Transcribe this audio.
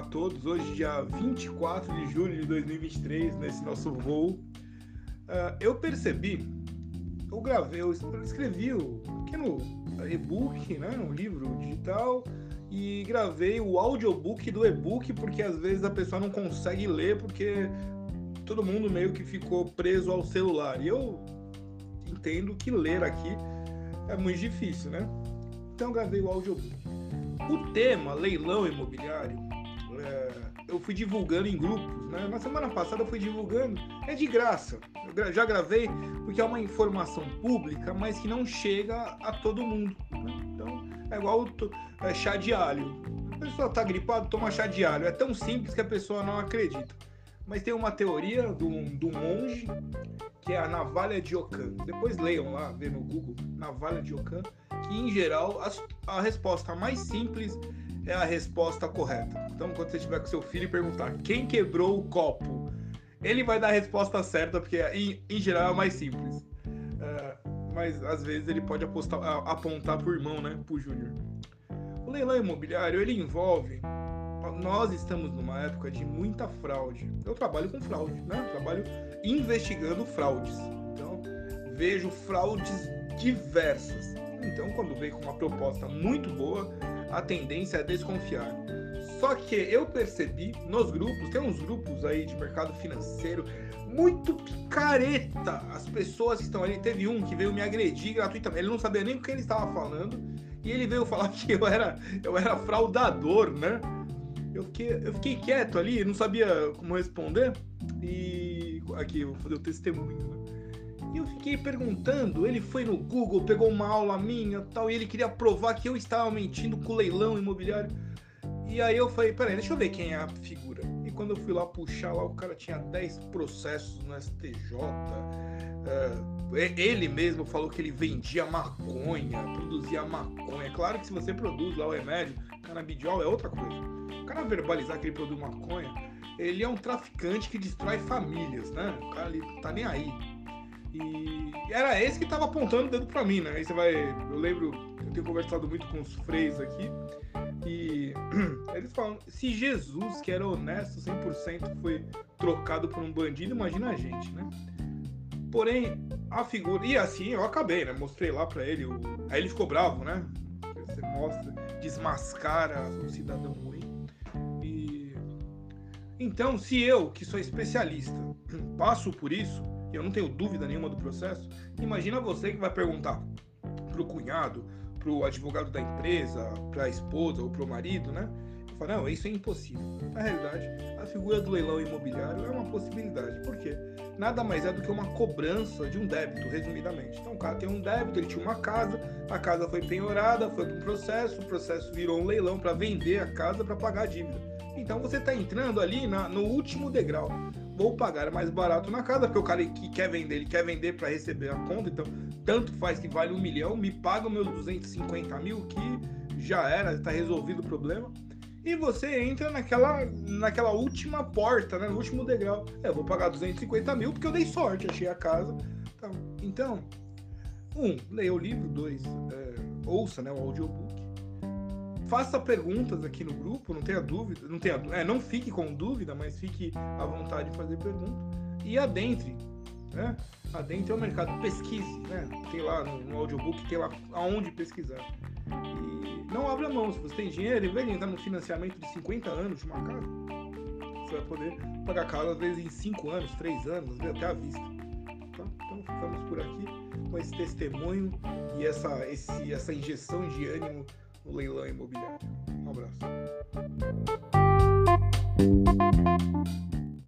a todos. Hoje, dia 24 de julho de 2023, nesse nosso voo. Uh, eu percebi, eu gravei, eu escrevi o pequeno e-book, né, um livro digital, e gravei o audiobook do e-book, porque às vezes a pessoa não consegue ler, porque todo mundo meio que ficou preso ao celular. E eu entendo que ler aqui é muito difícil, né? Então eu gravei o audiobook. O tema leilão imobiliário, eu fui divulgando em grupos, né? Na semana passada eu fui divulgando, é de graça. Eu já gravei porque é uma informação pública, mas que não chega a todo mundo. Né? Então é igual é, chá de alho. A pessoa está gripada, toma chá de alho. É tão simples que a pessoa não acredita. Mas tem uma teoria do, do monge que é a navalha de Ockham. Depois leiam lá, vê no Google, navalha de Ockham, que em geral a, a resposta mais simples é a resposta correta. Então, quando você estiver com seu filho e perguntar quem quebrou o copo, ele vai dar a resposta certa, porque em, em geral é mais simples. É, mas às vezes ele pode apostar, apontar pro irmão, né? Pro Júnior. O leilão imobiliário ele envolve. Nós estamos numa época de muita fraude. Eu trabalho com fraude, né? Eu trabalho investigando fraudes. Então, vejo fraudes diversas. Então, quando vem com uma proposta muito boa, a tendência é desconfiar. Só que eu percebi nos grupos, tem uns grupos aí de mercado financeiro muito picareta. As pessoas que estão ali, teve um que veio me agredir gratuitamente. Ele não sabia nem o que ele estava falando. E ele veio falar que eu era, eu era fraudador, né? Eu fiquei, eu fiquei quieto ali, não sabia como responder. E aqui, eu vou fazer o testemunho, né? E eu fiquei perguntando, ele foi no Google, pegou uma aula minha tal, e ele queria provar que eu estava mentindo com o leilão imobiliário. E aí eu falei, peraí, deixa eu ver quem é a figura. E quando eu fui lá puxar lá, o cara tinha 10 processos no STJ. É, ele mesmo falou que ele vendia maconha, produzia maconha. Claro que se você produz lá o remédio, canabidiol é outra coisa. O cara verbalizar que ele produz maconha, ele é um traficante que destrói famílias, né? O cara ali tá nem aí. E era esse que tava apontando o dedo para mim, né? Aí você vai. Eu lembro, eu tenho conversado muito com os freis aqui, e eles falam: se Jesus, que era honesto 100%, foi trocado por um bandido, imagina a gente, né? Porém, a figura. E assim eu acabei, né? Mostrei lá para ele. O... Aí ele ficou bravo, né? Você mostra, desmascara o cidadão ruim. E. Então, se eu, que sou especialista, passo por isso eu não tenho dúvida nenhuma do processo. Imagina você que vai perguntar pro cunhado, pro advogado da empresa, pra esposa ou pro marido, né? Fala, não, isso é impossível. Na realidade, a figura do leilão imobiliário é uma possibilidade. Por quê? Nada mais é do que uma cobrança de um débito, resumidamente. Então, o cara tem um débito, ele tinha uma casa, a casa foi penhorada, foi para um processo, o processo virou um leilão para vender a casa para pagar a dívida. Então, você está entrando ali na, no último degrau vou pagar mais barato na casa, porque o cara que quer vender, ele quer vender para receber a conta, então tanto faz que vale um milhão, me paga meus 250 mil, que já era, está resolvido o problema. E você entra naquela, naquela última porta, né, no último degrau. É, eu vou pagar 250 mil porque eu dei sorte, achei a casa. Então, um, leia o livro, dois, é, ouça né, o audiobook faça perguntas aqui no grupo, não tenha dúvida, não tenha, é, não fique com dúvida, mas fique à vontade de fazer pergunta e adentre, né? Adentre ao mercado, pesquise, né? Tem lá no, no audiobook, tem lá aonde pesquisar. E não abra mão, se você tem dinheiro, em vez de entrar no financiamento de 50 anos de uma casa, você vai poder pagar a casa às vezes em 5 anos, 3 anos, até à vista. Tá? Então ficamos por aqui com esse testemunho e essa, esse, essa injeção de ânimo no leilão imobiliário. Um abraço.